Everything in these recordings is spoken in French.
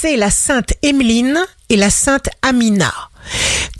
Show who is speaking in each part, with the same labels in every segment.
Speaker 1: c'est la sainte Emeline et la sainte Amina.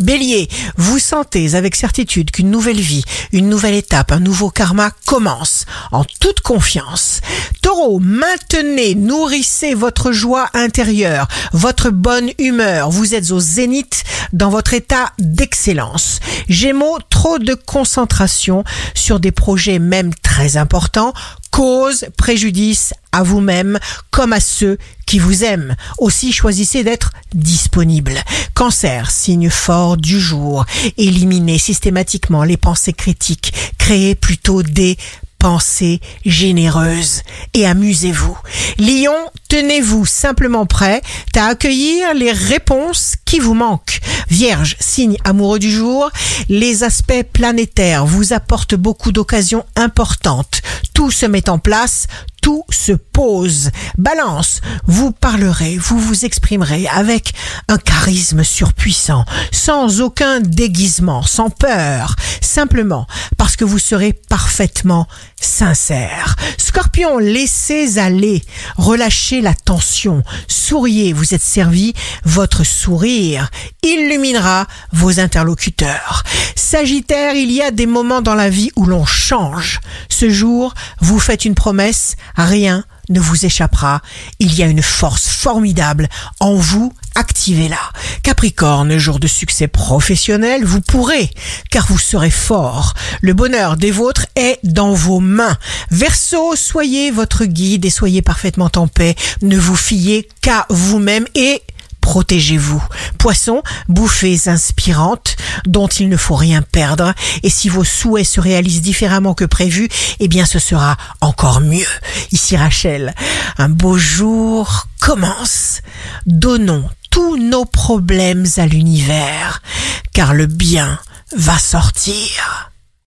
Speaker 1: Bélier, vous sentez avec certitude qu'une nouvelle vie, une nouvelle étape, un nouveau karma commence en toute confiance. Taureau, maintenez, nourrissez votre joie intérieure, votre bonne humeur. Vous êtes au zénith dans votre état d'excellence. Gémeaux, trop de concentration sur des projets même très importants cause préjudice à vous-même comme à ceux qui vous aiment. Aussi choisissez d'être disponible. Cancer, signe fort du jour. Éliminez systématiquement les pensées critiques. Créez plutôt des pensées généreuses et amusez-vous. Lion, tenez-vous simplement prêt à accueillir les réponses qui vous manquent. Vierge, signe amoureux du jour, les aspects planétaires vous apportent beaucoup d'occasions importantes. Tout se met en place, tout se pose. Balance, vous parlerez, vous vous exprimerez avec un charisme surpuissant, sans aucun déguisement, sans peur, simplement parce que vous serez parfaitement sincère. Scorpion, laissez aller, relâchez la tension, souriez, vous êtes servi, votre sourire illuminera vos interlocuteurs. Sagittaire, il y a des moments dans la vie où l'on change. Ce jour, vous faites une promesse, rien ne vous échappera. Il y a une force formidable en vous. Activez-la. Capricorne, jour de succès professionnel, vous pourrez, car vous serez fort. Le bonheur des vôtres est dans vos mains. Verseau, soyez votre guide et soyez parfaitement en paix. Ne vous fiez qu'à vous-même et protégez-vous. Poisson, bouffées inspirantes dont il ne faut rien perdre. Et si vos souhaits se réalisent différemment que prévu, eh bien ce sera encore mieux. Ici Rachel, un beau jour commence. Donnons tous nos problèmes à l'univers, car le bien va sortir.